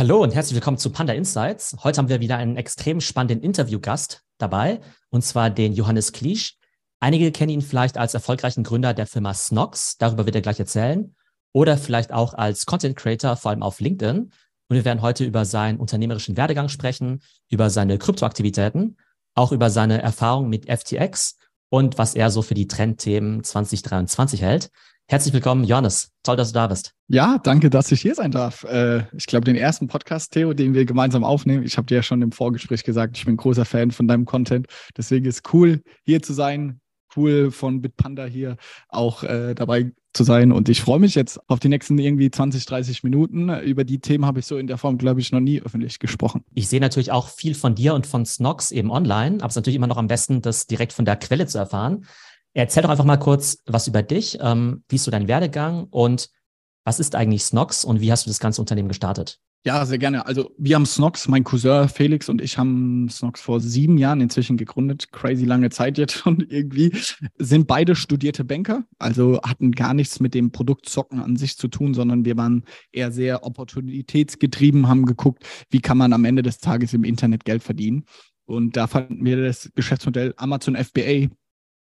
Hallo und herzlich willkommen zu Panda Insights. Heute haben wir wieder einen extrem spannenden Interviewgast dabei, und zwar den Johannes Kliesch. Einige kennen ihn vielleicht als erfolgreichen Gründer der Firma Snox, darüber wird er gleich erzählen, oder vielleicht auch als Content Creator, vor allem auf LinkedIn. Und wir werden heute über seinen unternehmerischen Werdegang sprechen, über seine Kryptoaktivitäten, auch über seine Erfahrung mit FTX und was er so für die Trendthemen 2023 hält. Herzlich willkommen, Johannes. Toll, dass du da bist. Ja, danke, dass ich hier sein darf. Äh, ich glaube, den ersten Podcast, Theo, den wir gemeinsam aufnehmen, ich habe dir ja schon im Vorgespräch gesagt, ich bin großer Fan von deinem Content. Deswegen ist cool, hier zu sein. Cool von Bitpanda hier auch äh, dabei zu sein. Und ich freue mich jetzt auf die nächsten irgendwie 20, 30 Minuten. Über die Themen habe ich so in der Form, glaube ich, noch nie öffentlich gesprochen. Ich sehe natürlich auch viel von dir und von Snox eben online, aber es ist natürlich immer noch am besten, das direkt von der Quelle zu erfahren. Erzähl doch einfach mal kurz was über dich. Ähm, wie ist so dein Werdegang und was ist eigentlich Snox und wie hast du das ganze Unternehmen gestartet? Ja, sehr gerne. Also wir haben Snox, mein Cousin Felix und ich haben Snox vor sieben Jahren inzwischen gegründet. Crazy lange Zeit jetzt schon irgendwie. Sind beide studierte Banker, also hatten gar nichts mit dem Produkt Zocken an sich zu tun, sondern wir waren eher sehr opportunitätsgetrieben, haben geguckt, wie kann man am Ende des Tages im Internet Geld verdienen. Und da fanden wir das Geschäftsmodell Amazon FBA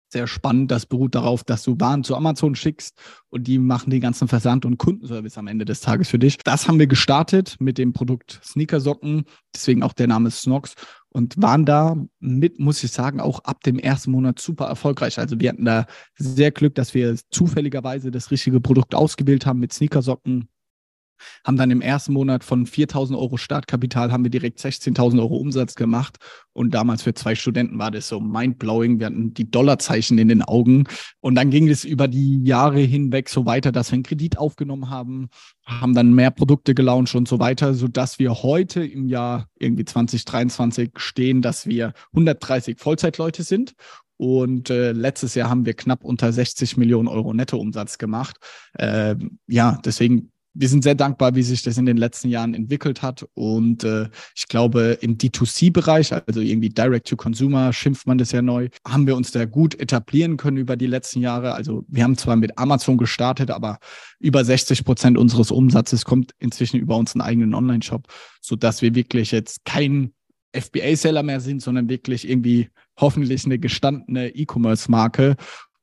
sehr spannend. Das beruht darauf, dass du Waren zu Amazon schickst und die machen den ganzen Versand und Kundenservice am Ende des Tages für dich. Das haben wir gestartet mit dem Produkt Sneakersocken, deswegen auch der Name Snox und waren da mit, muss ich sagen, auch ab dem ersten Monat super erfolgreich. Also wir hatten da sehr Glück, dass wir zufälligerweise das richtige Produkt ausgewählt haben mit Sneakersocken haben dann im ersten Monat von 4.000 Euro Startkapital haben wir direkt 16.000 Euro Umsatz gemacht und damals für zwei Studenten war das so mindblowing. Wir hatten die Dollarzeichen in den Augen und dann ging es über die Jahre hinweg so weiter, dass wir einen Kredit aufgenommen haben, haben dann mehr Produkte gelauncht und so weiter, so dass wir heute im Jahr irgendwie 2023 stehen, dass wir 130 Vollzeitleute sind und äh, letztes Jahr haben wir knapp unter 60 Millionen Euro Nettoumsatz gemacht. Äh, ja, deswegen wir sind sehr dankbar, wie sich das in den letzten Jahren entwickelt hat. Und äh, ich glaube, im D2C-Bereich, also irgendwie Direct-to-Consumer, schimpft man das ja neu, haben wir uns da gut etablieren können über die letzten Jahre. Also wir haben zwar mit Amazon gestartet, aber über 60 Prozent unseres Umsatzes kommt inzwischen über unseren eigenen Online-Shop, sodass wir wirklich jetzt kein FBA-Seller mehr sind, sondern wirklich irgendwie hoffentlich eine gestandene E-Commerce-Marke.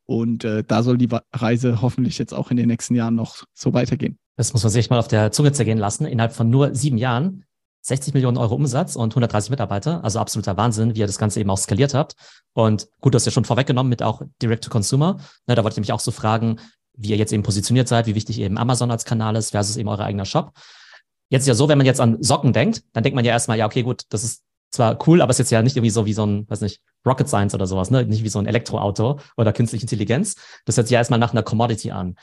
Und äh, da soll die Reise hoffentlich jetzt auch in den nächsten Jahren noch so weitergehen. Das muss man sich mal auf der Zunge zergehen lassen. Innerhalb von nur sieben Jahren 60 Millionen Euro Umsatz und 130 Mitarbeiter. Also absoluter Wahnsinn, wie ihr das Ganze eben auch skaliert habt. Und gut, du hast ja schon vorweggenommen mit auch Direct-to-Consumer. Ne, da wollte ich mich auch so fragen, wie ihr jetzt eben positioniert seid, wie wichtig eben Amazon als Kanal ist versus eben euer eigener Shop. Jetzt ist ja so, wenn man jetzt an Socken denkt, dann denkt man ja erstmal, ja, okay, gut, das ist zwar cool, aber es ist jetzt ja nicht irgendwie so wie so ein, weiß nicht, Rocket Science oder sowas, ne? Nicht wie so ein Elektroauto oder künstliche Intelligenz. Das hört sich ja erstmal nach einer Commodity an.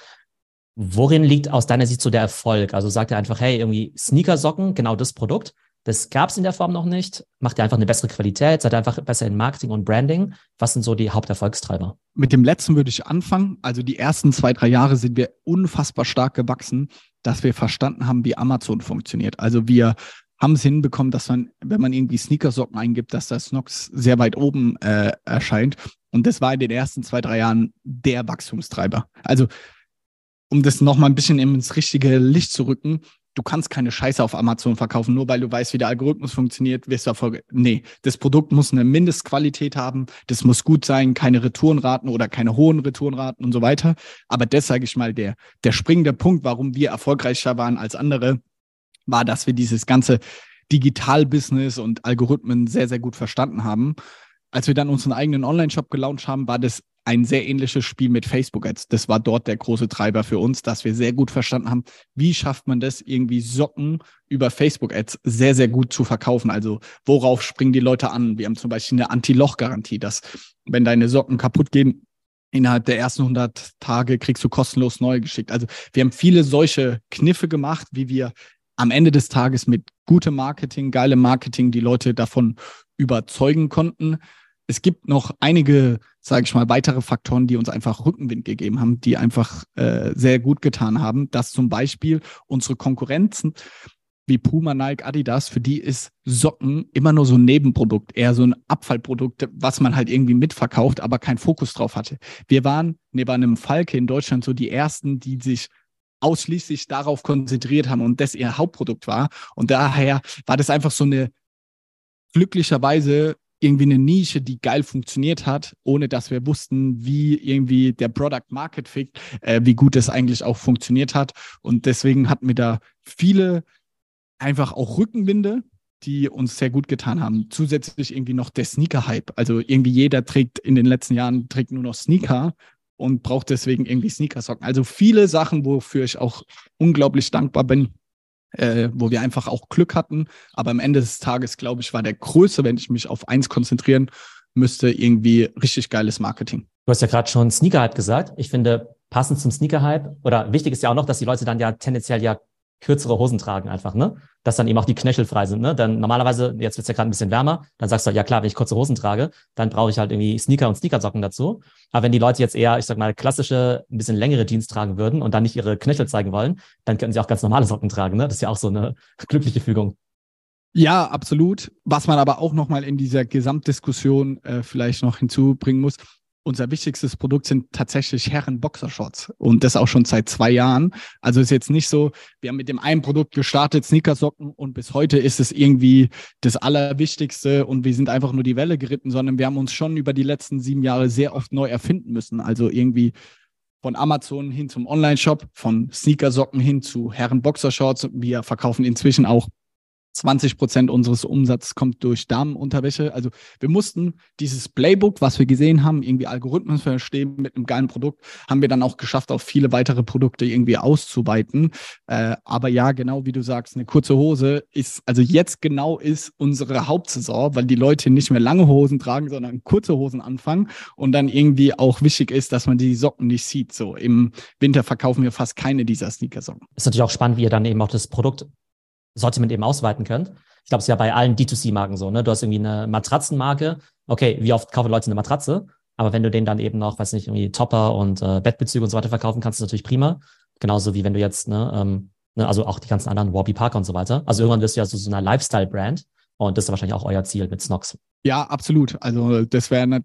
Worin liegt aus deiner Sicht so der Erfolg? Also sagt er einfach, hey, irgendwie Sneakersocken, genau das Produkt. Das gab es in der Form noch nicht. Macht ihr einfach eine bessere Qualität? Seid einfach besser in Marketing und Branding? Was sind so die Haupterfolgstreiber? Mit dem letzten würde ich anfangen. Also die ersten zwei, drei Jahre sind wir unfassbar stark gewachsen, dass wir verstanden haben, wie Amazon funktioniert. Also wir haben es hinbekommen, dass man, wenn man irgendwie Sneakersocken eingibt, dass das Snox sehr weit oben äh, erscheint. Und das war in den ersten zwei, drei Jahren der Wachstumstreiber. Also um das nochmal ein bisschen ins richtige Licht zu rücken, du kannst keine Scheiße auf Amazon verkaufen, nur weil du weißt, wie der Algorithmus funktioniert, wirst du Erfolg. Nee, das Produkt muss eine Mindestqualität haben, das muss gut sein, keine Retourenraten oder keine hohen Retourenraten und so weiter. Aber das, sage ich mal, der, der springende Punkt, warum wir erfolgreicher waren als andere, war, dass wir dieses ganze Digital-Business und Algorithmen sehr, sehr gut verstanden haben. Als wir dann unseren eigenen Online-Shop gelauncht haben, war das ein sehr ähnliches Spiel mit Facebook-Ads. Das war dort der große Treiber für uns, dass wir sehr gut verstanden haben, wie schafft man das, irgendwie Socken über Facebook-Ads sehr, sehr gut zu verkaufen. Also worauf springen die Leute an? Wir haben zum Beispiel eine Anti-Loch-Garantie, dass wenn deine Socken kaputt gehen, innerhalb der ersten 100 Tage kriegst du kostenlos neue geschickt. Also wir haben viele solche Kniffe gemacht, wie wir am Ende des Tages mit gutem Marketing, geilem Marketing die Leute davon überzeugen konnten, es gibt noch einige, sage ich mal, weitere Faktoren, die uns einfach Rückenwind gegeben haben, die einfach äh, sehr gut getan haben, dass zum Beispiel unsere Konkurrenzen wie Puma, Nike, Adidas, für die ist Socken immer nur so ein Nebenprodukt, eher so ein Abfallprodukt, was man halt irgendwie mitverkauft, aber keinen Fokus drauf hatte. Wir waren neben einem Falke in Deutschland so die ersten, die sich ausschließlich darauf konzentriert haben und das ihr Hauptprodukt war. Und daher war das einfach so eine glücklicherweise irgendwie eine Nische, die geil funktioniert hat, ohne dass wir wussten, wie irgendwie der Product Market Fit, äh, wie gut das eigentlich auch funktioniert hat. Und deswegen hatten wir da viele einfach auch Rückenwinde, die uns sehr gut getan haben. Zusätzlich irgendwie noch der Sneaker-Hype. Also irgendwie jeder trägt in den letzten Jahren trägt nur noch Sneaker und braucht deswegen irgendwie Sneakersocken. Also viele Sachen, wofür ich auch unglaublich dankbar bin, äh, wo wir einfach auch Glück hatten. Aber am Ende des Tages, glaube ich, war der größte, wenn ich mich auf eins konzentrieren müsste, irgendwie richtig geiles Marketing. Du hast ja gerade schon Sneaker-Hype gesagt. Ich finde, passend zum Sneaker-Hype, oder wichtig ist ja auch noch, dass die Leute dann ja tendenziell ja kürzere Hosen tragen einfach, ne? Dass dann eben auch die Knöchel frei sind, ne? Dann normalerweise, jetzt wird's ja gerade ein bisschen wärmer, dann sagst du, ja klar, wenn ich kurze Hosen trage, dann brauche ich halt irgendwie Sneaker und Sneakersocken dazu. Aber wenn die Leute jetzt eher, ich sag mal, klassische, ein bisschen längere Jeans tragen würden und dann nicht ihre Knöchel zeigen wollen, dann könnten sie auch ganz normale Socken tragen, ne? Das ist ja auch so eine glückliche Fügung. Ja, absolut. Was man aber auch nochmal in dieser Gesamtdiskussion äh, vielleicht noch hinzubringen muss, unser wichtigstes Produkt sind tatsächlich Herren Boxershorts und das auch schon seit zwei Jahren. Also ist jetzt nicht so, wir haben mit dem einen Produkt gestartet, Sneakersocken und bis heute ist es irgendwie das Allerwichtigste und wir sind einfach nur die Welle geritten, sondern wir haben uns schon über die letzten sieben Jahre sehr oft neu erfinden müssen. Also irgendwie von Amazon hin zum Online-Shop, von Sneakersocken hin zu Herren Boxershorts. Wir verkaufen inzwischen auch 20 Prozent unseres Umsatzes kommt durch Damenunterwäsche. Also wir mussten dieses Playbook, was wir gesehen haben, irgendwie Algorithmen verstehen mit einem geilen Produkt, haben wir dann auch geschafft, auf viele weitere Produkte irgendwie auszuweiten. Äh, aber ja, genau wie du sagst, eine kurze Hose ist, also jetzt genau ist unsere Hauptsaison, weil die Leute nicht mehr lange Hosen tragen, sondern kurze Hosen anfangen und dann irgendwie auch wichtig ist, dass man die Socken nicht sieht. So im Winter verkaufen wir fast keine dieser Sneaker-Socken. Ist natürlich auch spannend, wie ihr dann eben auch das Produkt Sortiment eben ausweiten könnt. Ich glaube, es ist ja bei allen D2C-Marken so, ne? Du hast irgendwie eine Matratzenmarke. Okay, wie oft kaufen Leute eine Matratze? Aber wenn du denen dann eben noch, weiß nicht, irgendwie Topper und äh, Bettbezüge und so weiter verkaufen kannst, ist natürlich prima. Genauso wie wenn du jetzt, ne, ähm, ne, also auch die ganzen anderen Warby Parker und so weiter. Also irgendwann wirst du ja so, so eine Lifestyle-Brand. Und das ist wahrscheinlich auch euer Ziel mit Snox. Ja, absolut. Also das wäre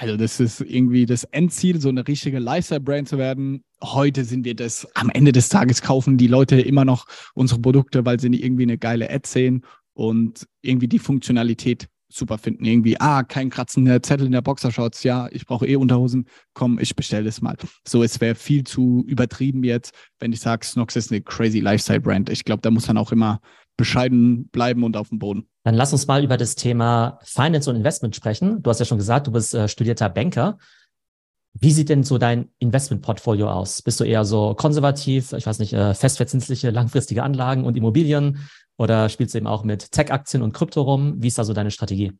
also das ist irgendwie das Endziel, so eine richtige Lifestyle-Brand zu werden. Heute sind wir das, am Ende des Tages kaufen die Leute immer noch unsere Produkte, weil sie irgendwie eine geile Ad sehen und irgendwie die Funktionalität super finden. Irgendwie, ah, kein kratzender Zettel in der Boxershorts, ja, ich brauche eh Unterhosen, komm, ich bestelle das mal. So, es wäre viel zu übertrieben jetzt, wenn ich sage, Snox ist eine crazy Lifestyle-Brand. Ich glaube, da muss man auch immer bescheiden bleiben und auf dem Boden. Dann lass uns mal über das Thema Finance und Investment sprechen. Du hast ja schon gesagt, du bist äh, studierter Banker. Wie sieht denn so dein Investmentportfolio aus? Bist du eher so konservativ, ich weiß nicht, äh, festverzinsliche, langfristige Anlagen und Immobilien? Oder spielst du eben auch mit Tech-Aktien und Krypto rum? Wie ist da so deine Strategie?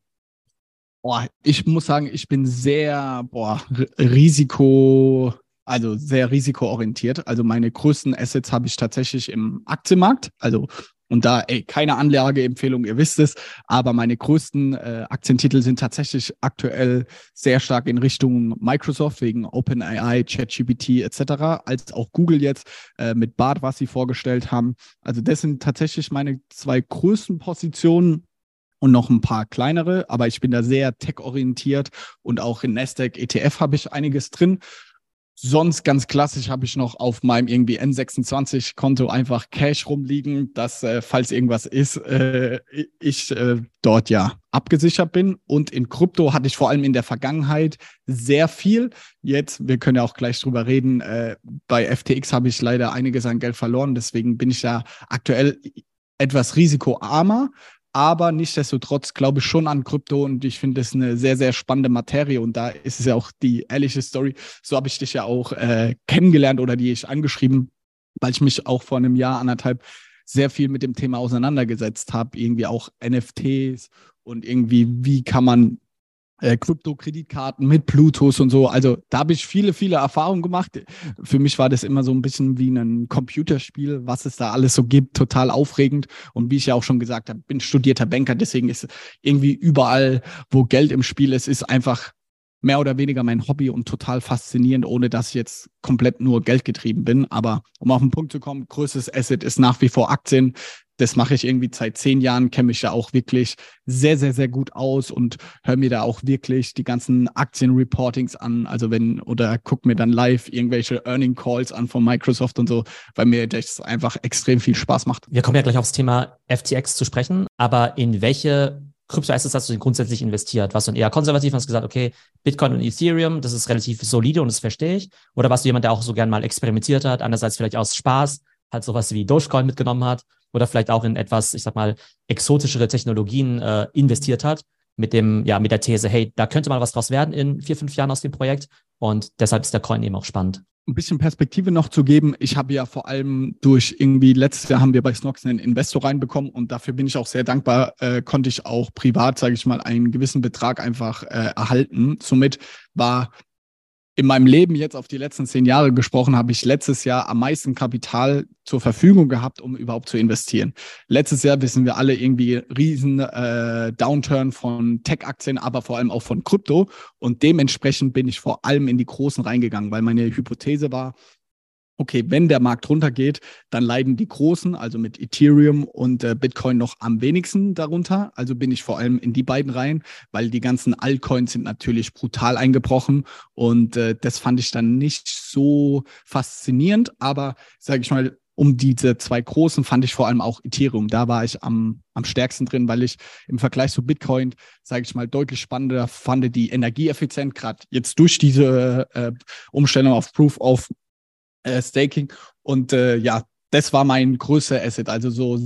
Boah, ich muss sagen, ich bin sehr boah, Risiko, also sehr risikoorientiert. Also meine größten Assets habe ich tatsächlich im Aktienmarkt. Also und da, ey, keine Anlageempfehlung, ihr wisst es, aber meine größten äh, Aktientitel sind tatsächlich aktuell sehr stark in Richtung Microsoft wegen OpenAI, ChatGPT etc., als auch Google jetzt äh, mit Bart, was sie vorgestellt haben. Also das sind tatsächlich meine zwei größten Positionen und noch ein paar kleinere, aber ich bin da sehr tech-orientiert und auch in Nasdaq ETF habe ich einiges drin. Sonst ganz klassisch habe ich noch auf meinem irgendwie N26-Konto einfach Cash rumliegen, dass, äh, falls irgendwas ist, äh, ich äh, dort ja abgesichert bin. Und in Krypto hatte ich vor allem in der Vergangenheit sehr viel. Jetzt, wir können ja auch gleich drüber reden, äh, bei FTX habe ich leider einiges an Geld verloren. Deswegen bin ich da aktuell etwas risikoarmer aber nichtsdestotrotz glaube ich schon an Krypto und ich finde es eine sehr, sehr spannende Materie und da ist es ja auch die ehrliche Story. So habe ich dich ja auch äh, kennengelernt oder die ich angeschrieben, weil ich mich auch vor einem Jahr, anderthalb sehr viel mit dem Thema auseinandergesetzt habe, irgendwie auch NFTs und irgendwie, wie kann man äh, Krypto-Kreditkarten mit Bluetooth und so. Also da habe ich viele, viele Erfahrungen gemacht. Für mich war das immer so ein bisschen wie ein Computerspiel, was es da alles so gibt, total aufregend. Und wie ich ja auch schon gesagt habe, bin studierter Banker, deswegen ist irgendwie überall, wo Geld im Spiel ist, ist einfach mehr oder weniger mein Hobby und total faszinierend, ohne dass ich jetzt komplett nur Geld getrieben bin. Aber um auf den Punkt zu kommen, größtes Asset ist nach wie vor Aktien das mache ich irgendwie seit zehn Jahren, kenne mich da auch wirklich sehr, sehr, sehr gut aus und höre mir da auch wirklich die ganzen Aktienreportings an. Also wenn, oder guck mir dann live irgendwelche Earning Calls an von Microsoft und so, weil mir das einfach extrem viel Spaß macht. Wir kommen ja gleich aufs Thema FTX zu sprechen, aber in welche Kryptoassets hast du denn grundsätzlich investiert? Warst du eher konservativ und hast gesagt, okay, Bitcoin und Ethereum, das ist relativ solide und das verstehe ich? Oder warst du jemand, der auch so gern mal experimentiert hat, andererseits vielleicht aus Spaß, halt sowas wie Dogecoin mitgenommen hat oder vielleicht auch in etwas, ich sag mal, exotischere Technologien äh, investiert hat, mit dem, ja, mit der These, hey, da könnte mal was draus werden in vier, fünf Jahren aus dem Projekt. Und deshalb ist der Coin eben auch spannend. Ein bisschen Perspektive noch zu geben. Ich habe ja vor allem durch irgendwie, letztes Jahr haben wir bei Snox einen Investor reinbekommen und dafür bin ich auch sehr dankbar, äh, konnte ich auch privat, sage ich mal, einen gewissen Betrag einfach äh, erhalten. Somit war in meinem Leben jetzt auf die letzten zehn Jahre gesprochen, habe ich letztes Jahr am meisten Kapital zur Verfügung gehabt, um überhaupt zu investieren. Letztes Jahr wissen wir alle irgendwie riesen äh, Downturn von Tech-Aktien, aber vor allem auch von Krypto. Und dementsprechend bin ich vor allem in die Großen reingegangen, weil meine Hypothese war, okay, wenn der Markt runtergeht, dann leiden die Großen, also mit Ethereum und äh, Bitcoin noch am wenigsten darunter. Also bin ich vor allem in die beiden rein, weil die ganzen Altcoins sind natürlich brutal eingebrochen und äh, das fand ich dann nicht so faszinierend, aber sage ich mal, um diese zwei großen fand ich vor allem auch Ethereum. Da war ich am, am stärksten drin, weil ich im Vergleich zu Bitcoin, sage ich mal, deutlich spannender fand die Energieeffizient, gerade jetzt durch diese äh, Umstellung auf Proof of äh, Staking. Und äh, ja, das war mein größter Asset. Also so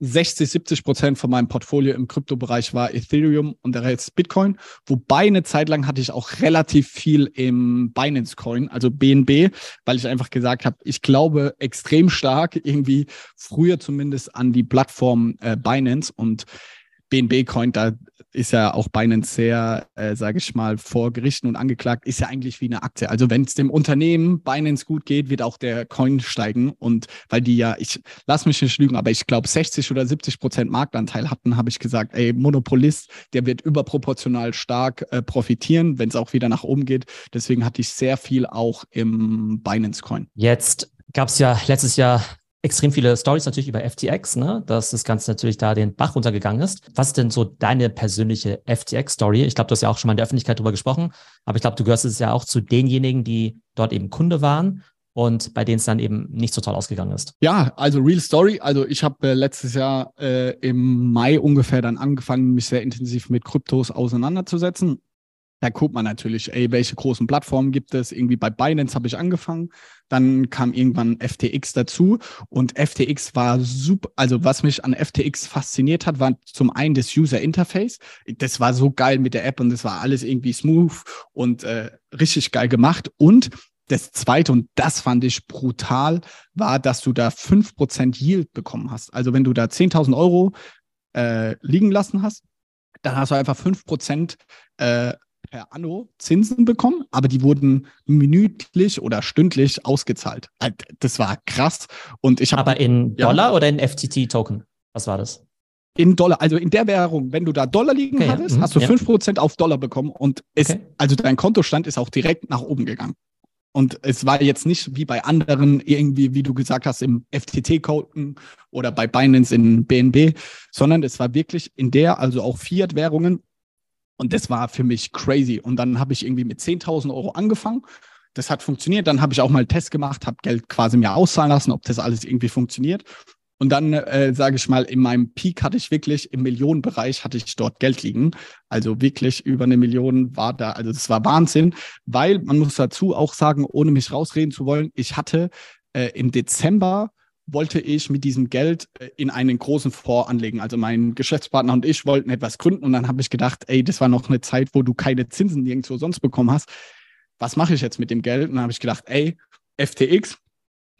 60, 70 Prozent von meinem Portfolio im Kryptobereich war Ethereum und der Rest Bitcoin. Wobei eine Zeit lang hatte ich auch relativ viel im Binance Coin, also BNB, weil ich einfach gesagt habe, ich glaube extrem stark irgendwie früher zumindest an die Plattform äh, Binance und BNB Coin, da ist ja auch Binance sehr, äh, sage ich mal, vor Gerichten und angeklagt, ist ja eigentlich wie eine Aktie. Also wenn es dem Unternehmen Binance gut geht, wird auch der Coin steigen. Und weil die ja, ich lass mich nicht lügen, aber ich glaube 60 oder 70 Prozent Marktanteil hatten, habe ich gesagt, ey, Monopolist, der wird überproportional stark äh, profitieren, wenn es auch wieder nach oben geht. Deswegen hatte ich sehr viel auch im Binance Coin. Jetzt gab es ja letztes Jahr extrem viele Stories natürlich über FTX, ne? dass das Ganze natürlich da den Bach runtergegangen ist. Was ist denn so deine persönliche FTX-Story? Ich glaube, du hast ja auch schon mal in der Öffentlichkeit drüber gesprochen, aber ich glaube, du gehörst es ja auch zu denjenigen, die dort eben Kunde waren und bei denen es dann eben nicht so toll ausgegangen ist. Ja, also Real Story. Also ich habe äh, letztes Jahr äh, im Mai ungefähr dann angefangen, mich sehr intensiv mit Kryptos auseinanderzusetzen. Da guckt man natürlich, ey, welche großen Plattformen gibt es? Irgendwie bei Binance habe ich angefangen. Dann kam irgendwann FTX dazu. Und FTX war super. Also, was mich an FTX fasziniert hat, war zum einen das User Interface. Das war so geil mit der App und das war alles irgendwie smooth und äh, richtig geil gemacht. Und das zweite, und das fand ich brutal, war, dass du da 5% Yield bekommen hast. Also, wenn du da 10.000 Euro äh, liegen lassen hast, dann hast du einfach 5% äh, per Anno Zinsen bekommen, aber die wurden minütlich oder stündlich ausgezahlt. Äh, das war krass. Und ich habe. Aber in Dollar ja, oder in FTT-Token? Was war das? In Dollar, also in der Währung, wenn du da Dollar liegen okay, hattest, ja. hast du ja. 5% auf Dollar bekommen und es, okay. also dein Kontostand ist auch direkt nach oben gegangen. Und es war jetzt nicht wie bei anderen irgendwie, wie du gesagt hast, im FTT-Token oder bei Binance in BNB, sondern es war wirklich in der, also auch Fiat-Währungen, und das war für mich crazy. Und dann habe ich irgendwie mit 10.000 Euro angefangen. Das hat funktioniert. Dann habe ich auch mal einen Test gemacht, habe Geld quasi mir auszahlen lassen, ob das alles irgendwie funktioniert. Und dann, äh, sage ich mal, in meinem Peak hatte ich wirklich im Millionenbereich hatte ich dort Geld liegen. Also wirklich über eine Million war da. Also das war Wahnsinn, weil man muss dazu auch sagen, ohne mich rausreden zu wollen, ich hatte äh, im Dezember wollte ich mit diesem Geld äh, in einen großen Fonds anlegen. Also mein Geschäftspartner und ich wollten etwas gründen und dann habe ich gedacht, ey, das war noch eine Zeit, wo du keine Zinsen nirgendwo sonst bekommen hast. Was mache ich jetzt mit dem Geld? Und dann habe ich gedacht, ey, FTX,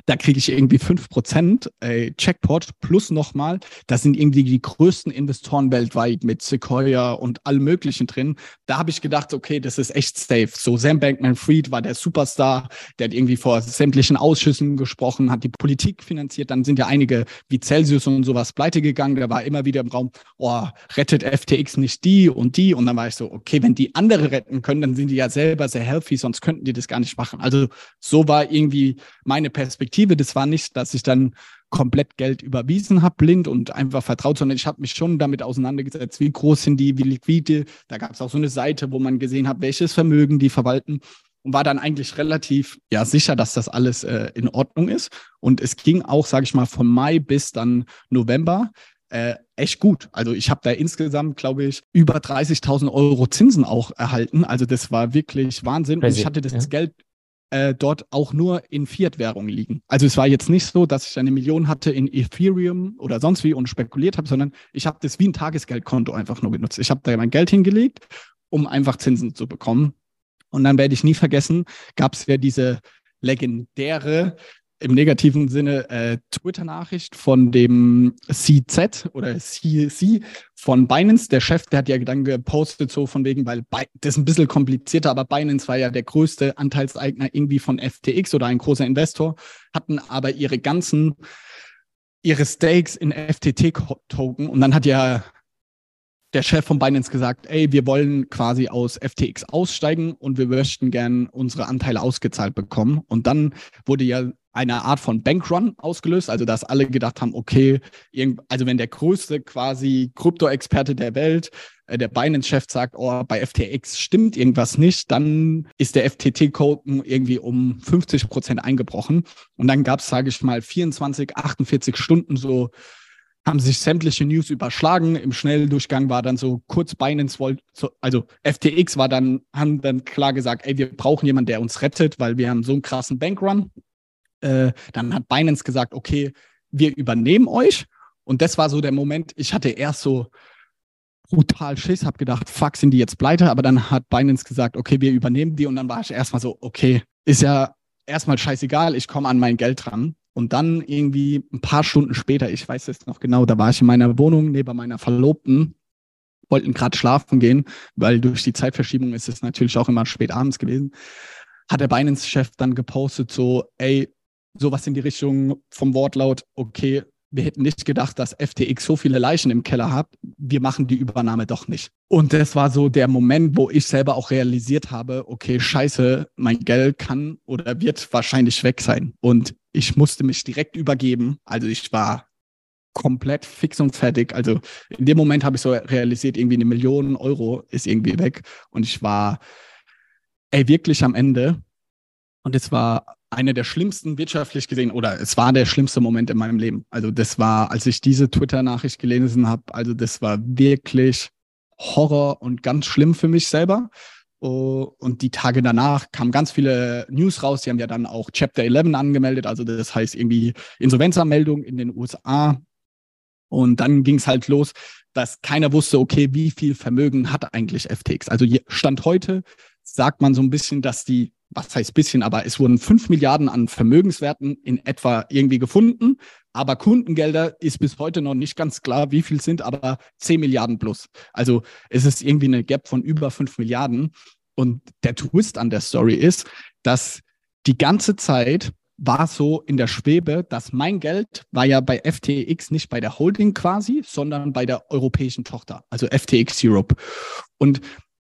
da kriege ich irgendwie 5% äh, Checkpot plus nochmal. Das sind irgendwie die größten Investoren weltweit mit Sequoia und allem Möglichen drin. Da habe ich gedacht, okay, das ist echt safe. So Sam Bankman-Fried war der Superstar, der hat irgendwie vor sämtlichen Ausschüssen gesprochen, hat die Politik finanziert. Dann sind ja einige wie Celsius und sowas pleite gegangen. Da war immer wieder im Raum, oh, rettet FTX nicht die und die. Und dann war ich so, okay, wenn die andere retten können, dann sind die ja selber sehr healthy, sonst könnten die das gar nicht machen. Also so war irgendwie meine Perspektive Perspektive. Das war nicht, dass ich dann komplett Geld überwiesen habe, blind und einfach vertraut, sondern ich habe mich schon damit auseinandergesetzt, wie groß sind die, wie liquide. Da gab es auch so eine Seite, wo man gesehen hat, welches Vermögen die verwalten und war dann eigentlich relativ ja sicher, dass das alles äh, in Ordnung ist. Und es ging auch, sage ich mal, von Mai bis dann November äh, echt gut. Also ich habe da insgesamt, glaube ich, über 30.000 Euro Zinsen auch erhalten. Also das war wirklich Wahnsinn. Crazy. Und ich hatte das ja. Geld äh, dort auch nur in Fiat-Währung liegen. Also es war jetzt nicht so, dass ich eine Million hatte in Ethereum oder sonst wie und spekuliert habe, sondern ich habe das wie ein Tagesgeldkonto einfach nur genutzt. Ich habe da mein Geld hingelegt, um einfach Zinsen zu bekommen. Und dann werde ich nie vergessen, gab es ja diese legendäre im negativen Sinne äh, Twitter-Nachricht von dem CZ oder CC von Binance. Der Chef, der hat ja dann gepostet so von wegen, weil das ist ein bisschen komplizierter, aber Binance war ja der größte Anteilseigner irgendwie von FTX oder ein großer Investor, hatten aber ihre ganzen, ihre Stakes in FTT-Token und dann hat ja der Chef von Binance gesagt, ey, wir wollen quasi aus FTX aussteigen und wir möchten gern unsere Anteile ausgezahlt bekommen. Und dann wurde ja eine Art von Bankrun ausgelöst, also dass alle gedacht haben, okay, also wenn der größte quasi Krypto-Experte der Welt, äh, der Binance-Chef sagt, oh, bei FTX stimmt irgendwas nicht, dann ist der FTT-Code irgendwie um 50 Prozent eingebrochen. Und dann gab es, sage ich mal, 24, 48 Stunden so haben sich sämtliche News überschlagen. Im Schnelldurchgang war dann so kurz Binance wollte, also FTX war dann, haben dann klar gesagt, ey, wir brauchen jemanden, der uns rettet, weil wir haben so einen krassen Bankrun. Äh, dann hat Binance gesagt, okay, wir übernehmen euch. Und das war so der Moment, ich hatte erst so brutal Schiss, habe gedacht, fuck, sind die jetzt pleite? Aber dann hat Binance gesagt, okay, wir übernehmen die. Und dann war ich erstmal so, okay, ist ja erstmal scheißegal, ich komme an mein Geld dran. Und dann irgendwie ein paar Stunden später, ich weiß es noch genau, da war ich in meiner Wohnung neben meiner Verlobten, wollten gerade schlafen gehen, weil durch die Zeitverschiebung ist es natürlich auch immer spät abends gewesen. Hat der Binance-Chef dann gepostet, so, ey, sowas in die Richtung vom Wortlaut, okay, wir hätten nicht gedacht, dass FTX so viele Leichen im Keller hat. Wir machen die Übernahme doch nicht. Und das war so der Moment, wo ich selber auch realisiert habe, okay, scheiße, mein Geld kann oder wird wahrscheinlich weg sein. Und ich musste mich direkt übergeben. Also ich war komplett fix und fertig. Also in dem Moment habe ich so realisiert, irgendwie eine Million Euro ist irgendwie weg. Und ich war, ey, wirklich am Ende. Und es war einer der schlimmsten wirtschaftlich gesehen, oder es war der schlimmste Moment in meinem Leben. Also das war, als ich diese Twitter-Nachricht gelesen habe, also das war wirklich Horror und ganz schlimm für mich selber. Oh, und die Tage danach kamen ganz viele News raus. Die haben ja dann auch Chapter 11 angemeldet, also das heißt irgendwie Insolvenzanmeldung in den USA. Und dann ging es halt los, dass keiner wusste, okay, wie viel Vermögen hat eigentlich FTX? Also Stand heute sagt man so ein bisschen, dass die was heißt bisschen, aber es wurden fünf Milliarden an Vermögenswerten in etwa irgendwie gefunden. Aber Kundengelder ist bis heute noch nicht ganz klar, wie viel sind, aber zehn Milliarden plus. Also es ist irgendwie eine Gap von über fünf Milliarden. Und der Twist an der Story ist, dass die ganze Zeit war so in der Schwebe, dass mein Geld war ja bei FTX nicht bei der Holding quasi, sondern bei der europäischen Tochter, also FTX Europe. Und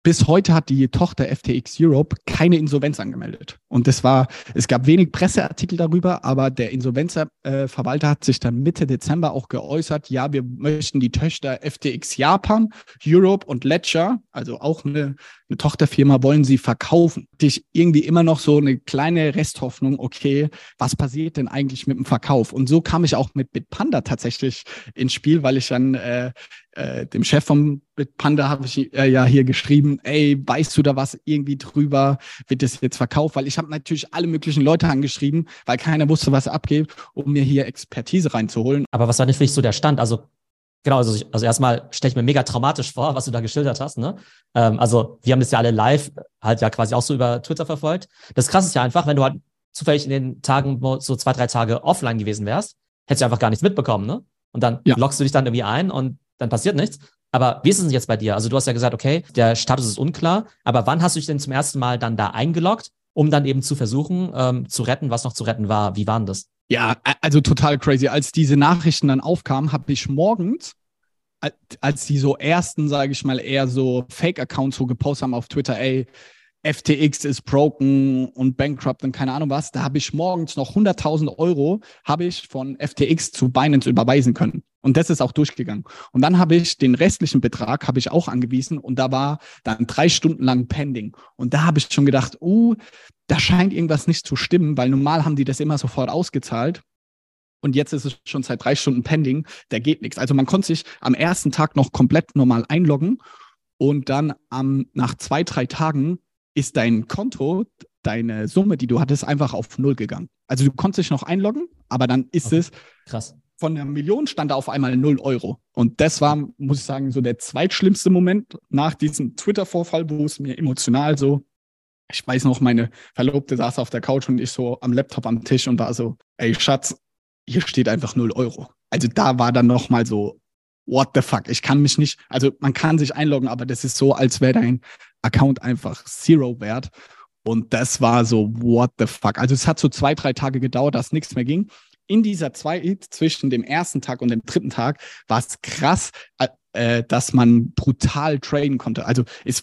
bis heute hat die Tochter FTX Europe keine Insolvenz angemeldet. Und das war, es gab wenig Presseartikel darüber, aber der Insolvenzverwalter hat sich dann Mitte Dezember auch geäußert, ja, wir möchten die Töchter FTX Japan, Europe und Ledger, also auch eine, eine Tochterfirma, wollen sie verkaufen. Ich irgendwie immer noch so eine kleine Resthoffnung, okay, was passiert denn eigentlich mit dem Verkauf? Und so kam ich auch mit Bitpanda tatsächlich ins Spiel, weil ich dann äh, äh, dem Chef vom Panda habe ich äh, ja hier geschrieben, ey, weißt du da was irgendwie drüber? Wird das jetzt verkauft? Weil ich habe natürlich alle möglichen Leute angeschrieben, weil keiner wusste, was abgeht, um mir hier Expertise reinzuholen. Aber was war denn für dich so der Stand? Also Genau, also, ich, also erstmal stelle ich mir mega traumatisch vor, was du da geschildert hast. Ne? Ähm, also wir haben das ja alle live halt ja quasi auch so über Twitter verfolgt. Das Krasse ist ja einfach, wenn du halt zufällig in den Tagen so zwei, drei Tage offline gewesen wärst, hättest du einfach gar nichts mitbekommen, ne? Und dann ja. loggst du dich dann irgendwie ein und dann passiert nichts. Aber wie ist es denn jetzt bei dir? Also du hast ja gesagt, okay, der Status ist unklar, aber wann hast du dich denn zum ersten Mal dann da eingeloggt, um dann eben zu versuchen, ähm, zu retten, was noch zu retten war? Wie war denn das? Ja, also total crazy. Als diese Nachrichten dann aufkamen, habe ich morgens, als die so ersten, sage ich mal, eher so Fake-Accounts so gepostet haben auf Twitter, ey, FTX ist broken und bankrupt und keine Ahnung was. Da habe ich morgens noch 100.000 Euro habe ich von FTX zu Binance überweisen können. Und das ist auch durchgegangen. Und dann habe ich den restlichen Betrag habe ich auch angewiesen und da war dann drei Stunden lang pending. Und da habe ich schon gedacht, uh, da scheint irgendwas nicht zu stimmen, weil normal haben die das immer sofort ausgezahlt. Und jetzt ist es schon seit drei Stunden pending, da geht nichts. Also man konnte sich am ersten Tag noch komplett normal einloggen und dann am, nach zwei, drei Tagen ist dein Konto, deine Summe, die du hattest, einfach auf Null gegangen. Also du konntest dich noch einloggen, aber dann ist okay. es krass. Von der Million stand da auf einmal 0 Euro. Und das war, muss ich sagen, so der zweitschlimmste Moment nach diesem Twitter-Vorfall, wo es mir emotional so, ich weiß noch, meine Verlobte saß auf der Couch und ich so am Laptop am Tisch und war so, ey Schatz, hier steht einfach 0 Euro. Also da war dann nochmal so, what the fuck? Ich kann mich nicht, also man kann sich einloggen, aber das ist so, als wäre dein Account einfach Zero wert. Und das war so, what the fuck? Also es hat so zwei, drei Tage gedauert, dass nichts mehr ging. In dieser Zeit zwischen dem ersten Tag und dem dritten Tag war es krass, äh, äh dass man brutal traden konnte. Also es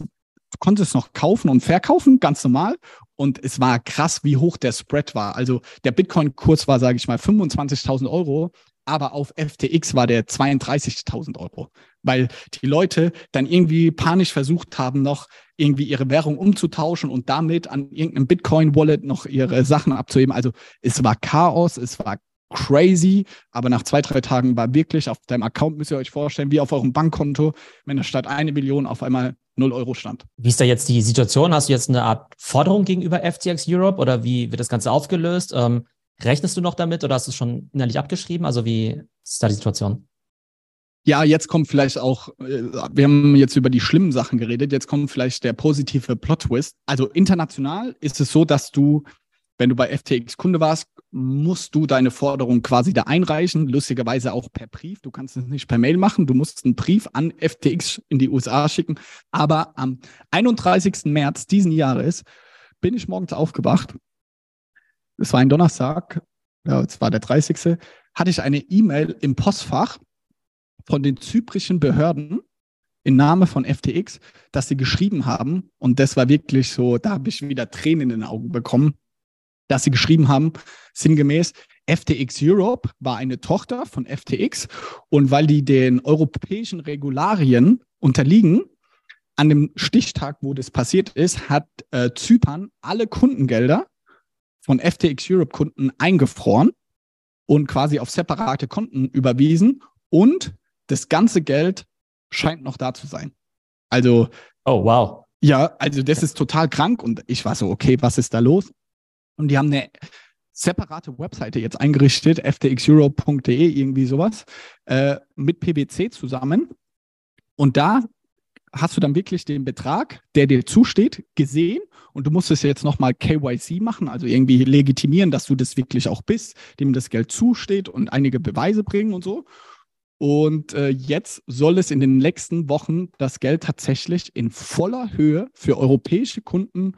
konnte es noch kaufen und verkaufen, ganz normal. Und es war krass, wie hoch der Spread war. Also der Bitcoin-Kurs war, sage ich mal, 25.000 Euro aber auf FTX war der 32.000 Euro, weil die Leute dann irgendwie panisch versucht haben, noch irgendwie ihre Währung umzutauschen und damit an irgendeinem Bitcoin-Wallet noch ihre Sachen abzuheben. Also es war Chaos, es war crazy, aber nach zwei, drei Tagen war wirklich auf deinem Account, müsst ihr euch vorstellen, wie auf eurem Bankkonto, wenn da statt eine Million auf einmal 0 Euro stand. Wie ist da jetzt die Situation? Hast du jetzt eine Art Forderung gegenüber FTX Europe oder wie wird das Ganze aufgelöst? Ähm, Rechnest du noch damit oder hast du es schon innerlich abgeschrieben? Also wie ist da die Situation? Ja, jetzt kommt vielleicht auch, äh, wir haben jetzt über die schlimmen Sachen geredet, jetzt kommt vielleicht der positive Plot-Twist. Also international ist es so, dass du, wenn du bei FTX Kunde warst, musst du deine Forderung quasi da einreichen, lustigerweise auch per Brief. Du kannst es nicht per Mail machen, du musst einen Brief an FTX in die USA schicken. Aber am 31. März diesen Jahres bin ich morgens aufgewacht es war ein Donnerstag, es war der 30. hatte ich eine E-Mail im Postfach von den zyprischen Behörden im Name von FTX, dass sie geschrieben haben, und das war wirklich so, da habe ich wieder Tränen in den Augen bekommen, dass sie geschrieben haben, sinngemäß, FTX Europe war eine Tochter von FTX und weil die den europäischen Regularien unterliegen, an dem Stichtag, wo das passiert ist, hat äh, Zypern alle Kundengelder von FTX Europe Kunden eingefroren und quasi auf separate Konten überwiesen und das ganze Geld scheint noch da zu sein. Also. Oh, wow. Ja, also das ist total krank und ich war so, okay, was ist da los? Und die haben eine separate Webseite jetzt eingerichtet, ftxeurope.de, irgendwie sowas, äh, mit PwC zusammen. Und da hast du dann wirklich den Betrag, der dir zusteht, gesehen und du musst es jetzt nochmal KYC machen, also irgendwie legitimieren, dass du das wirklich auch bist, dem das Geld zusteht und einige Beweise bringen und so. Und äh, jetzt soll es in den nächsten Wochen das Geld tatsächlich in voller Höhe für europäische Kunden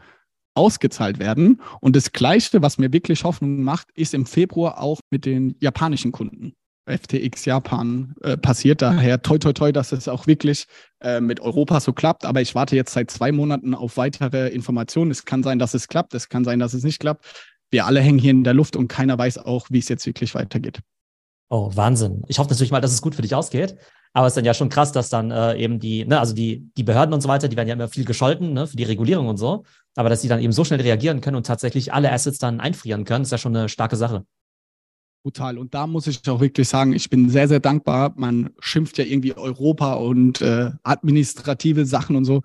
ausgezahlt werden. Und das Gleiche, was mir wirklich Hoffnung macht, ist im Februar auch mit den japanischen Kunden. FTX Japan äh, passiert. Daher toi toi toi, dass es auch wirklich äh, mit Europa so klappt. Aber ich warte jetzt seit zwei Monaten auf weitere Informationen. Es kann sein, dass es klappt. Es kann sein, dass es nicht klappt. Wir alle hängen hier in der Luft und keiner weiß auch, wie es jetzt wirklich weitergeht. Oh, Wahnsinn. Ich hoffe natürlich mal, dass es gut für dich ausgeht. Aber es ist dann ja schon krass, dass dann äh, eben die, ne, also die, die Behörden und so weiter, die werden ja immer viel gescholten, ne, für die Regulierung und so. Aber dass sie dann eben so schnell reagieren können und tatsächlich alle Assets dann einfrieren können, ist ja schon eine starke Sache brutal. Und da muss ich auch wirklich sagen, ich bin sehr, sehr dankbar. Man schimpft ja irgendwie Europa und äh, administrative Sachen und so.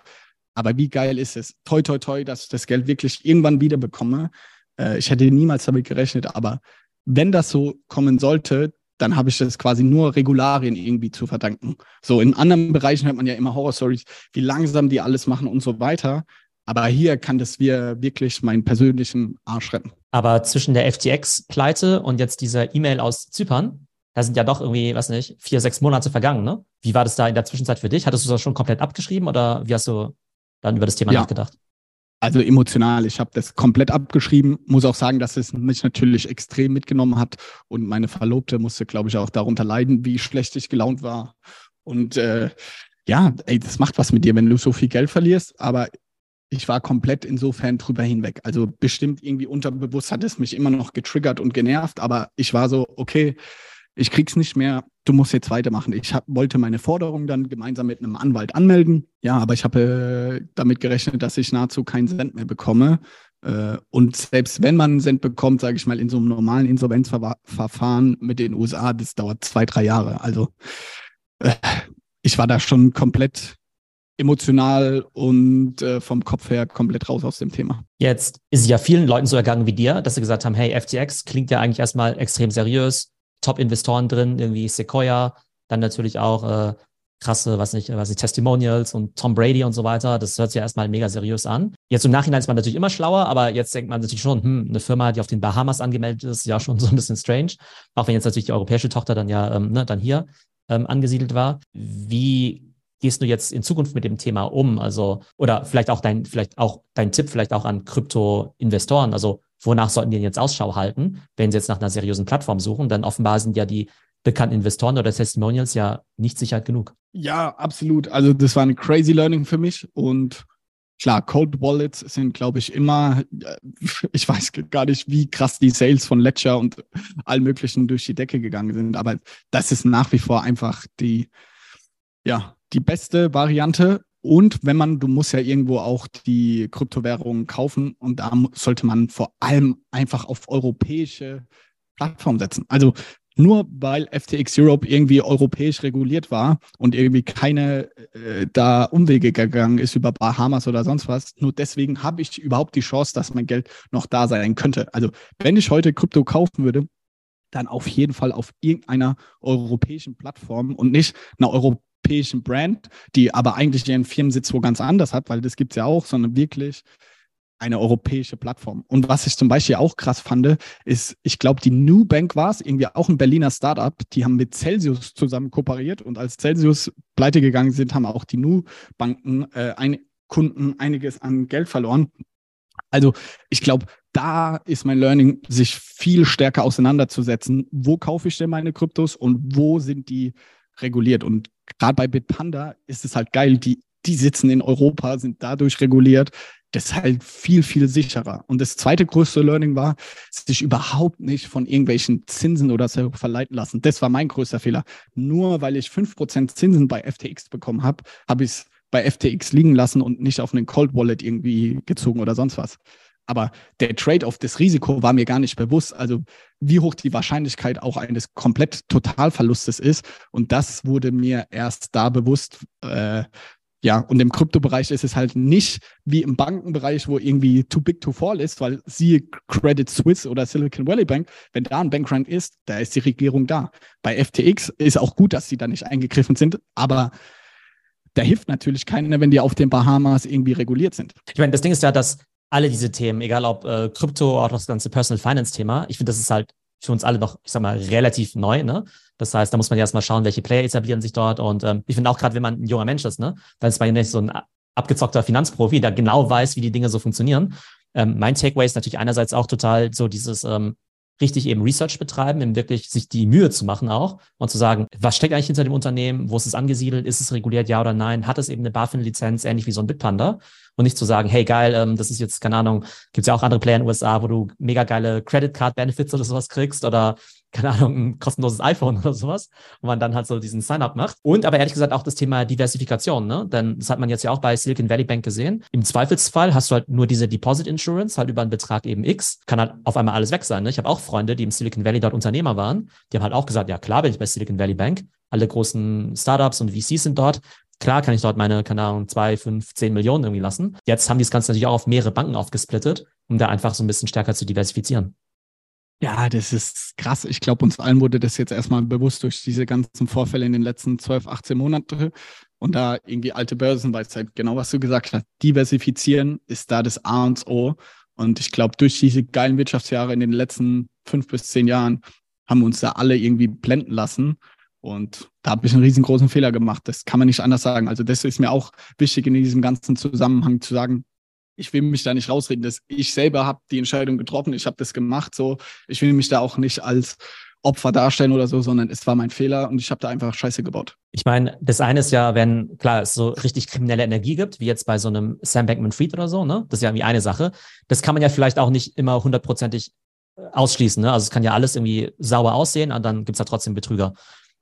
Aber wie geil ist es? Toi, toi, toi, dass ich das Geld wirklich irgendwann wieder bekomme. Äh, ich hätte niemals damit gerechnet. Aber wenn das so kommen sollte, dann habe ich das quasi nur Regularien irgendwie zu verdanken. So in anderen Bereichen hört man ja immer Horror-Stories, wie langsam die alles machen und so weiter. Aber hier kann das wir wirklich meinen persönlichen Arsch retten. Aber zwischen der FTX-Pleite und jetzt dieser E-Mail aus Zypern, da sind ja doch irgendwie, weiß nicht, vier, sechs Monate vergangen, ne? Wie war das da in der Zwischenzeit für dich? Hattest du das schon komplett abgeschrieben oder wie hast du dann über das Thema ja. nachgedacht? Also emotional, ich habe das komplett abgeschrieben. Muss auch sagen, dass es mich natürlich extrem mitgenommen hat. Und meine Verlobte musste, glaube ich, auch darunter leiden, wie schlecht ich gelaunt war. Und äh, ja, ey, das macht was mit dir, wenn du so viel Geld verlierst. Aber ich war komplett insofern drüber hinweg. Also bestimmt irgendwie unterbewusst hat es mich immer noch getriggert und genervt, aber ich war so, okay, ich krieg's nicht mehr, du musst jetzt weitermachen. Ich hab, wollte meine Forderung dann gemeinsam mit einem Anwalt anmelden. Ja, aber ich habe äh, damit gerechnet, dass ich nahezu keinen Cent mehr bekomme. Äh, und selbst wenn man einen Cent bekommt, sage ich mal, in so einem normalen Insolvenzverfahren mit den USA, das dauert zwei, drei Jahre. Also äh, ich war da schon komplett emotional und äh, vom Kopf her komplett raus aus dem Thema. Jetzt ist es ja vielen Leuten so ergangen wie dir, dass sie gesagt haben, hey, FTX klingt ja eigentlich erstmal extrem seriös, Top-Investoren drin, irgendwie Sequoia, dann natürlich auch äh, krasse, was nicht, was nicht, Testimonials und Tom Brady und so weiter. Das hört sich ja erstmal mega seriös an. Jetzt im Nachhinein ist man natürlich immer schlauer, aber jetzt denkt man natürlich schon, hm, eine Firma, die auf den Bahamas angemeldet ist, ja schon so ein bisschen strange. Auch wenn jetzt natürlich die europäische Tochter dann ja ähm, ne, dann hier ähm, angesiedelt war. Wie gehst du jetzt in Zukunft mit dem Thema um? Also, oder vielleicht auch dein, vielleicht auch dein Tipp, vielleicht auch an Krypto-Investoren. Also, wonach sollten die jetzt Ausschau halten, wenn sie jetzt nach einer seriösen Plattform suchen? Denn offenbar sind ja die bekannten Investoren oder Testimonials ja nicht sicher genug. Ja, absolut. Also, das war ein crazy Learning für mich und Klar, Cold Wallets sind, glaube ich, immer, äh, ich weiß gar nicht, wie krass die Sales von Ledger und allen möglichen durch die Decke gegangen sind, aber das ist nach wie vor einfach die, ja, die beste Variante. Und wenn man, du musst ja irgendwo auch die Kryptowährungen kaufen und da sollte man vor allem einfach auf europäische Plattformen setzen. Also nur weil FTX Europe irgendwie europäisch reguliert war und irgendwie keine äh, da Umwege gegangen ist über Bahamas oder sonst was, nur deswegen habe ich überhaupt die Chance, dass mein Geld noch da sein könnte. Also wenn ich heute Krypto kaufen würde, dann auf jeden Fall auf irgendeiner europäischen Plattform und nicht einer europäischen Brand, die aber eigentlich ihren Firmensitz wo ganz anders hat, weil das gibt es ja auch, sondern wirklich eine europäische Plattform. Und was ich zum Beispiel auch krass fand, ist, ich glaube, die New Bank war es, irgendwie auch ein Berliner Startup, die haben mit Celsius zusammen kooperiert und als Celsius pleite gegangen sind, haben auch die New Banken, äh, ein, Kunden einiges an Geld verloren. Also ich glaube, da ist mein Learning, sich viel stärker auseinanderzusetzen. Wo kaufe ich denn meine Kryptos und wo sind die reguliert? Und gerade bei Bitpanda ist es halt geil, die, die sitzen in Europa, sind dadurch reguliert. Das ist halt viel, viel sicherer. Und das zweite größte Learning war, sich überhaupt nicht von irgendwelchen Zinsen oder so verleiten lassen. Das war mein größter Fehler. Nur weil ich 5% Zinsen bei FTX bekommen habe, habe ich es bei FTX liegen lassen und nicht auf einen Cold Wallet irgendwie gezogen oder sonst was. Aber der Trade-off, das Risiko war mir gar nicht bewusst. Also wie hoch die Wahrscheinlichkeit auch eines komplett Totalverlustes ist. Und das wurde mir erst da bewusst. Äh, ja, und im Kryptobereich ist es halt nicht wie im Bankenbereich, wo irgendwie too big to fall ist, weil siehe Credit Suisse oder Silicon Valley Bank, wenn da ein Bankrun ist, da ist die Regierung da. Bei FTX ist auch gut, dass sie da nicht eingegriffen sind, aber da hilft natürlich keiner, wenn die auf den Bahamas irgendwie reguliert sind. Ich meine, das Ding ist ja, dass alle diese Themen, egal ob äh, Krypto oder das ganze Personal Finance Thema, ich finde, das ist halt für uns alle noch, ich sag mal, relativ neu, ne? Das heißt, da muss man ja erstmal schauen, welche Player etablieren sich dort. Und ähm, ich finde auch gerade, wenn man ein junger Mensch ist, ne, dann ist man ja nicht so ein abgezockter Finanzprofi, der genau weiß, wie die Dinge so funktionieren. Ähm, mein Takeaway ist natürlich einerseits auch total so dieses, ähm, richtig eben Research betreiben, eben wirklich sich die Mühe zu machen auch und zu sagen, was steckt eigentlich hinter dem Unternehmen, wo ist es angesiedelt, ist es reguliert, ja oder nein, hat es eben eine BaFin-Lizenz, ähnlich wie so ein Bitpanda? Und nicht zu sagen, hey geil, ähm, das ist jetzt, keine Ahnung, gibt's ja auch andere Player in den USA, wo du mega geile Credit Card Benefits oder sowas kriegst oder keine Ahnung, ein kostenloses iPhone oder sowas, wo man dann halt so diesen Sign-up macht. Und aber ehrlich gesagt auch das Thema Diversifikation, ne? Denn das hat man jetzt ja auch bei Silicon Valley Bank gesehen. Im Zweifelsfall hast du halt nur diese Deposit Insurance, halt über einen Betrag eben X, kann halt auf einmal alles weg sein. Ne? Ich habe auch Freunde, die im Silicon Valley dort Unternehmer waren, die haben halt auch gesagt, ja klar bin ich bei Silicon Valley Bank. Alle großen Startups und VCs sind dort. Klar kann ich dort meine, keine Ahnung, zwei, fünf, zehn Millionen irgendwie lassen. Jetzt haben die das Ganze natürlich auch auf mehrere Banken aufgesplittet, um da einfach so ein bisschen stärker zu diversifizieren. Ja, das ist krass. Ich glaube, uns allen wurde das jetzt erstmal bewusst durch diese ganzen Vorfälle in den letzten 12, 18 Monaten. Und da irgendwie alte Börsen, weil es halt genau was du gesagt hast, diversifizieren ist da das A und O. Und ich glaube, durch diese geilen Wirtschaftsjahre in den letzten fünf bis zehn Jahren haben wir uns da alle irgendwie blenden lassen. Und da habe ich einen riesengroßen Fehler gemacht. Das kann man nicht anders sagen. Also das ist mir auch wichtig in diesem ganzen Zusammenhang zu sagen, ich will mich da nicht rausreden. Das, ich selber habe die Entscheidung getroffen, ich habe das gemacht. So, ich will mich da auch nicht als Opfer darstellen oder so, sondern es war mein Fehler und ich habe da einfach Scheiße gebaut. Ich meine, das eine ist ja, wenn, klar, es so richtig kriminelle Energie gibt, wie jetzt bei so einem Sam Bankman-Fried oder so, ne? Das ist ja irgendwie eine Sache. Das kann man ja vielleicht auch nicht immer hundertprozentig äh, ausschließen, ne? Also es kann ja alles irgendwie sauer aussehen, und dann gibt's ja trotzdem Betrüger.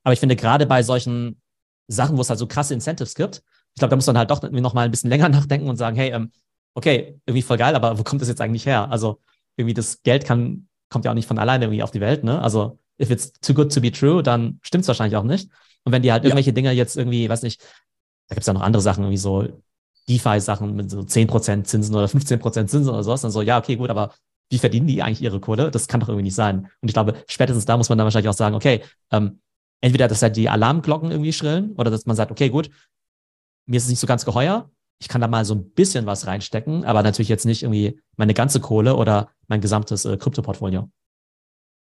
Aber ich finde, gerade bei solchen Sachen, wo es halt so krasse Incentives gibt, ich glaube, da muss man halt doch noch mal ein bisschen länger nachdenken und sagen, hey, ähm, okay, irgendwie voll geil, aber wo kommt das jetzt eigentlich her? Also irgendwie das Geld kann, kommt ja auch nicht von alleine irgendwie auf die Welt, ne? Also if it's too good to be true, dann stimmt's wahrscheinlich auch nicht. Und wenn die halt ja. irgendwelche Dinge jetzt irgendwie, weiß nicht, da gibt's ja noch andere Sachen, irgendwie so DeFi-Sachen mit so 10% Zinsen oder 15% Zinsen oder sowas, dann so, ja, okay, gut, aber wie verdienen die eigentlich ihre Kohle? Das kann doch irgendwie nicht sein. Und ich glaube, spätestens da muss man dann wahrscheinlich auch sagen, okay, ähm, entweder, dass halt die Alarmglocken irgendwie schrillen oder dass man sagt, okay, gut, mir ist es nicht so ganz geheuer, ich kann da mal so ein bisschen was reinstecken, aber natürlich jetzt nicht irgendwie meine ganze Kohle oder mein gesamtes äh, Krypto-Portfolio.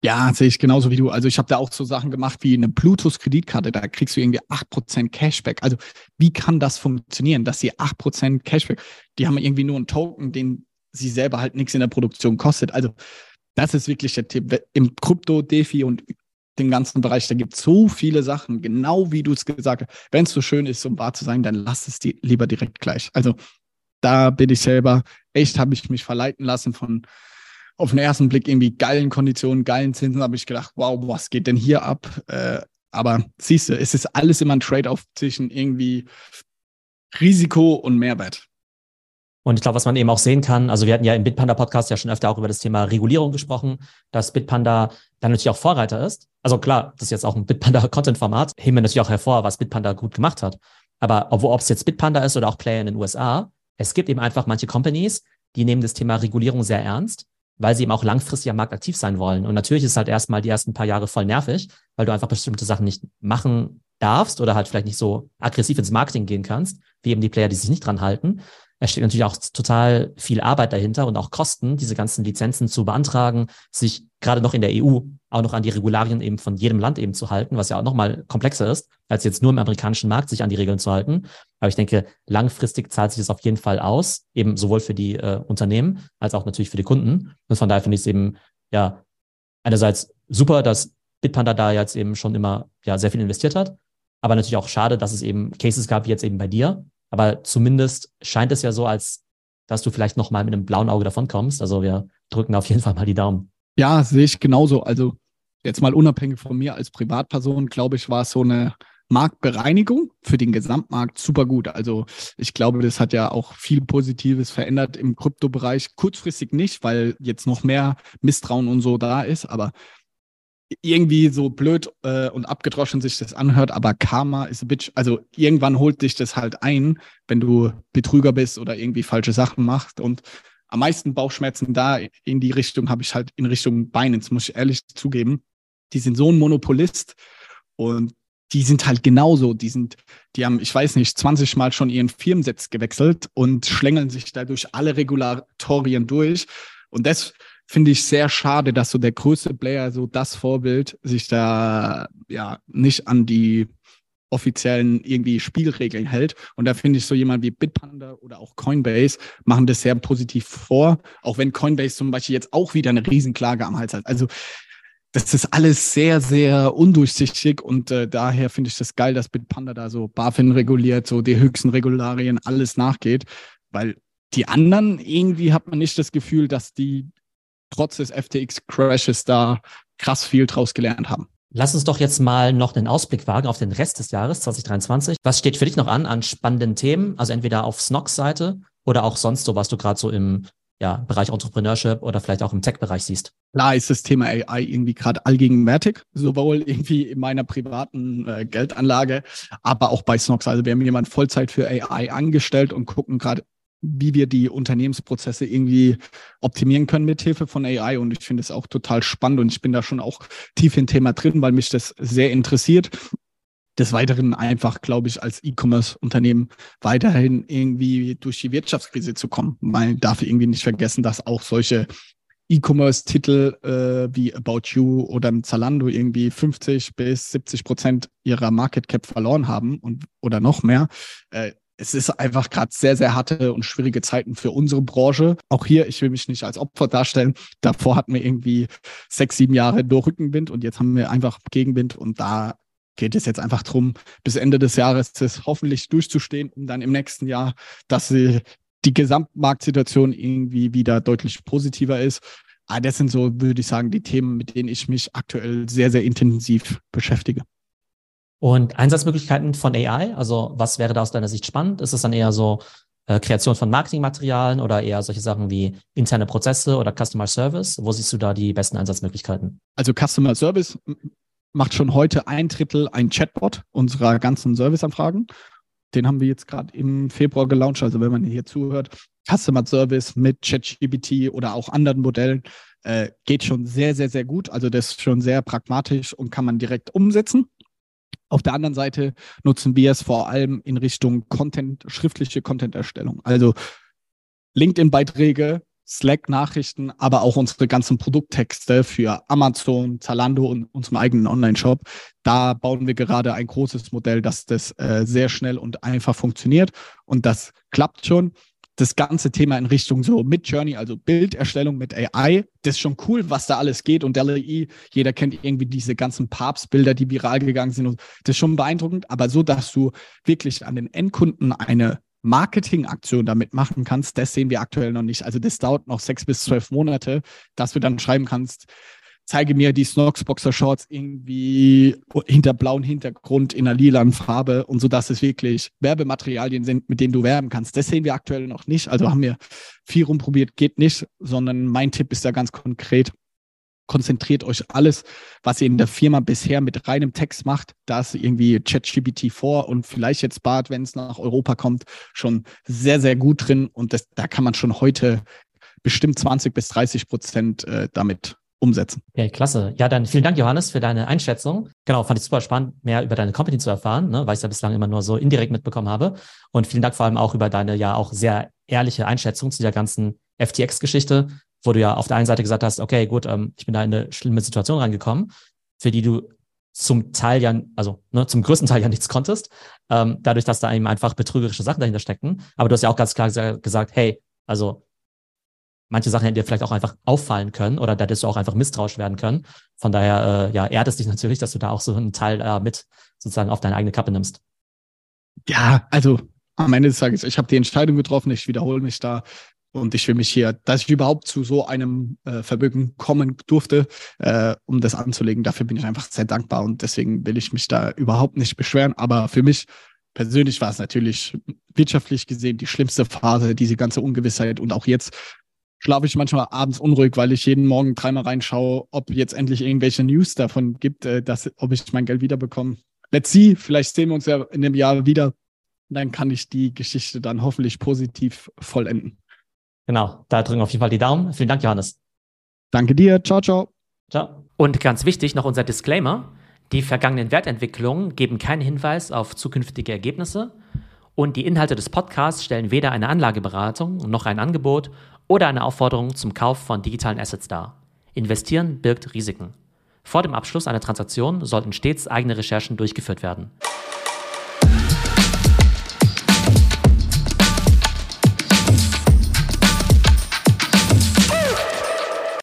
Ja, sehe ich genauso wie du. Also ich habe da auch so Sachen gemacht wie eine Bluetooth-Kreditkarte, da kriegst du irgendwie 8% Cashback. Also wie kann das funktionieren, dass sie 8% Cashback, die haben irgendwie nur einen Token, den sie selber halt nichts in der Produktion kostet. Also das ist wirklich der Tipp. Im Krypto, DeFi und den ganzen Bereich, da gibt es so viele Sachen, genau wie du es gesagt hast. Wenn es so schön ist, um wahr zu sein, dann lass es die lieber direkt gleich. Also da bin ich selber, echt habe ich mich verleiten lassen von auf den ersten Blick irgendwie geilen Konditionen, geilen Zinsen, habe ich gedacht, wow, was geht denn hier ab? Äh, aber siehst du, es ist alles immer ein Trade-off zwischen irgendwie Risiko und Mehrwert. Und ich glaube, was man eben auch sehen kann, also wir hatten ja im Bitpanda-Podcast ja schon öfter auch über das Thema Regulierung gesprochen, dass Bitpanda dann natürlich auch Vorreiter ist. Also klar, das ist jetzt auch ein Bitpanda-Content-Format, heben wir natürlich auch hervor, was Bitpanda gut gemacht hat. Aber obwohl, ob es jetzt Bitpanda ist oder auch Player in den USA, es gibt eben einfach manche Companies, die nehmen das Thema Regulierung sehr ernst weil sie eben auch langfristig am Markt aktiv sein wollen. Und natürlich ist es halt erstmal die ersten paar Jahre voll nervig, weil du einfach bestimmte Sachen nicht machen darfst oder halt vielleicht nicht so aggressiv ins Marketing gehen kannst, wie eben die Player, die sich nicht dran halten. Es steht natürlich auch total viel Arbeit dahinter und auch Kosten, diese ganzen Lizenzen zu beantragen, sich gerade noch in der EU auch noch an die Regularien eben von jedem Land eben zu halten, was ja auch nochmal komplexer ist, als jetzt nur im amerikanischen Markt sich an die Regeln zu halten. Aber ich denke, langfristig zahlt sich das auf jeden Fall aus, eben sowohl für die äh, Unternehmen als auch natürlich für die Kunden. Und von daher finde ich es eben, ja, einerseits super, dass Bitpanda da jetzt eben schon immer ja sehr viel investiert hat, aber natürlich auch schade, dass es eben Cases gab, wie jetzt eben bei dir, aber zumindest scheint es ja so, als dass du vielleicht noch mal mit einem blauen Auge davon kommst. Also wir drücken auf jeden Fall mal die Daumen. Ja, sehe ich genauso. Also jetzt mal unabhängig von mir als Privatperson, glaube ich, war es so eine Marktbereinigung für den Gesamtmarkt super gut. Also ich glaube, das hat ja auch viel Positives verändert im Kryptobereich. Kurzfristig nicht, weil jetzt noch mehr Misstrauen und so da ist, aber irgendwie so blöd äh, und abgedroschen sich das anhört, aber Karma ist a bitch. Also irgendwann holt dich das halt ein, wenn du Betrüger bist oder irgendwie falsche Sachen machst. Und am meisten Bauchschmerzen da in die Richtung habe ich halt in Richtung Binance, muss ich ehrlich zugeben. Die sind so ein Monopolist und die sind halt genauso. Die sind, die haben, ich weiß nicht, 20 Mal schon ihren Firmensitz gewechselt und schlängeln sich dadurch alle Regulatorien durch. Und das finde ich sehr schade, dass so der größte Player, so das Vorbild, sich da ja nicht an die offiziellen irgendwie Spielregeln hält. Und da finde ich so jemand wie Bitpanda oder auch Coinbase machen das sehr positiv vor, auch wenn Coinbase zum Beispiel jetzt auch wieder eine Riesenklage am Hals hat. Also das ist alles sehr, sehr undurchsichtig und äh, daher finde ich das geil, dass Bitpanda da so BaFin reguliert, so die höchsten Regularien, alles nachgeht, weil die anderen irgendwie hat man nicht das Gefühl, dass die trotz des FTX-Crashes da krass viel draus gelernt haben. Lass uns doch jetzt mal noch einen Ausblick wagen auf den Rest des Jahres 2023. Was steht für dich noch an an spannenden Themen? Also entweder auf Snox Seite oder auch sonst so, was du gerade so im ja, Bereich Entrepreneurship oder vielleicht auch im Tech-Bereich siehst? Klar ist das Thema AI irgendwie gerade allgegenwärtig, sowohl irgendwie in meiner privaten äh, Geldanlage, aber auch bei Snox. Also wir haben jemanden Vollzeit für AI angestellt und gucken gerade wie wir die Unternehmensprozesse irgendwie optimieren können mit Hilfe von AI. Und ich finde es auch total spannend und ich bin da schon auch tief im Thema drin, weil mich das sehr interessiert. Des Weiteren einfach, glaube ich, als E-Commerce-Unternehmen weiterhin irgendwie durch die Wirtschaftskrise zu kommen. Man darf irgendwie nicht vergessen, dass auch solche E-Commerce-Titel äh, wie About You oder Zalando irgendwie 50 bis 70 Prozent ihrer Market Cap verloren haben und oder noch mehr. Äh, es ist einfach gerade sehr, sehr harte und schwierige Zeiten für unsere Branche. Auch hier, ich will mich nicht als Opfer darstellen. Davor hatten wir irgendwie sechs, sieben Jahre nur Rückenwind und jetzt haben wir einfach Gegenwind und da geht es jetzt einfach darum, bis Ende des Jahres das hoffentlich durchzustehen, um dann im nächsten Jahr, dass die Gesamtmarktsituation irgendwie wieder deutlich positiver ist. Aber ah, das sind so, würde ich sagen, die Themen, mit denen ich mich aktuell sehr, sehr intensiv beschäftige. Und Einsatzmöglichkeiten von AI, also was wäre da aus deiner Sicht spannend? Ist es dann eher so äh, Kreation von Marketingmaterialien oder eher solche Sachen wie interne Prozesse oder Customer Service? Wo siehst du da die besten Einsatzmöglichkeiten? Also Customer Service macht schon heute ein Drittel ein Chatbot unserer ganzen Serviceanfragen. Den haben wir jetzt gerade im Februar gelauncht. Also wenn man hier zuhört, Customer Service mit ChatGPT oder auch anderen Modellen äh, geht schon sehr, sehr, sehr gut. Also das ist schon sehr pragmatisch und kann man direkt umsetzen. Auf der anderen Seite nutzen wir es vor allem in Richtung Content, schriftliche Content-Erstellung. Also LinkedIn-Beiträge, Slack-Nachrichten, aber auch unsere ganzen Produkttexte für Amazon, Zalando und unserem eigenen Online-Shop. Da bauen wir gerade ein großes Modell, dass das äh, sehr schnell und einfach funktioniert. Und das klappt schon das ganze Thema in Richtung so mit Journey, also Bilderstellung mit AI, das ist schon cool, was da alles geht. Und DALL-E, jeder kennt irgendwie diese ganzen Papstbilder, die viral gegangen sind. Und das ist schon beeindruckend, aber so, dass du wirklich an den Endkunden eine Marketingaktion damit machen kannst, das sehen wir aktuell noch nicht. Also das dauert noch sechs bis zwölf Monate, dass du dann schreiben kannst, zeige mir die Snox Boxer Shorts irgendwie hinter blauen Hintergrund in einer lilanen Farbe und so, dass es wirklich Werbematerialien sind, mit denen du werben kannst. Das sehen wir aktuell noch nicht. Also haben wir viel rumprobiert, geht nicht, sondern mein Tipp ist da ganz konkret. Konzentriert euch alles, was ihr in der Firma bisher mit reinem Text macht, da ist irgendwie ChatGPT vor und vielleicht jetzt Bart, wenn es nach Europa kommt, schon sehr, sehr gut drin. Und das, da kann man schon heute bestimmt 20 bis 30 Prozent äh, damit umsetzen. Okay, klasse. Ja, dann vielen Dank, Johannes, für deine Einschätzung. Genau, fand ich super spannend, mehr über deine Company zu erfahren, ne, weil ich es ja bislang immer nur so indirekt mitbekommen habe. Und vielen Dank vor allem auch über deine ja auch sehr ehrliche Einschätzung zu der ganzen FTX-Geschichte, wo du ja auf der einen Seite gesagt hast, okay, gut, ähm, ich bin da in eine schlimme Situation reingekommen, für die du zum Teil ja, also ne, zum größten Teil ja nichts konntest, ähm, dadurch, dass da eben einfach betrügerische Sachen dahinter steckten. Aber du hast ja auch ganz klar gesagt, hey, also manche Sachen hätten dir vielleicht auch einfach auffallen können oder da hättest du auch einfach misstrauisch werden können. Von daher, äh, ja, ehrt es dich natürlich, dass du da auch so einen Teil äh, mit sozusagen auf deine eigene Kappe nimmst. Ja, also am Ende des Tages, ich habe die Entscheidung getroffen, ich wiederhole mich da und ich will mich hier, dass ich überhaupt zu so einem äh, Verbögen kommen durfte, äh, um das anzulegen. Dafür bin ich einfach sehr dankbar und deswegen will ich mich da überhaupt nicht beschweren. Aber für mich persönlich war es natürlich wirtschaftlich gesehen die schlimmste Phase, diese ganze Ungewissheit und auch jetzt schlafe ich manchmal abends unruhig, weil ich jeden Morgen dreimal reinschaue, ob jetzt endlich irgendwelche News davon gibt, äh, dass, ob ich mein Geld wiederbekomme. Let's see, vielleicht sehen wir uns ja in dem Jahr wieder. Dann kann ich die Geschichte dann hoffentlich positiv vollenden. Genau, da drücken auf jeden Fall die Daumen. Vielen Dank, Johannes. Danke dir. Ciao, ciao. Ciao. Und ganz wichtig noch unser Disclaimer. Die vergangenen Wertentwicklungen geben keinen Hinweis auf zukünftige Ergebnisse und die Inhalte des Podcasts stellen weder eine Anlageberatung noch ein Angebot oder eine Aufforderung zum Kauf von digitalen Assets dar. Investieren birgt Risiken. Vor dem Abschluss einer Transaktion sollten stets eigene Recherchen durchgeführt werden.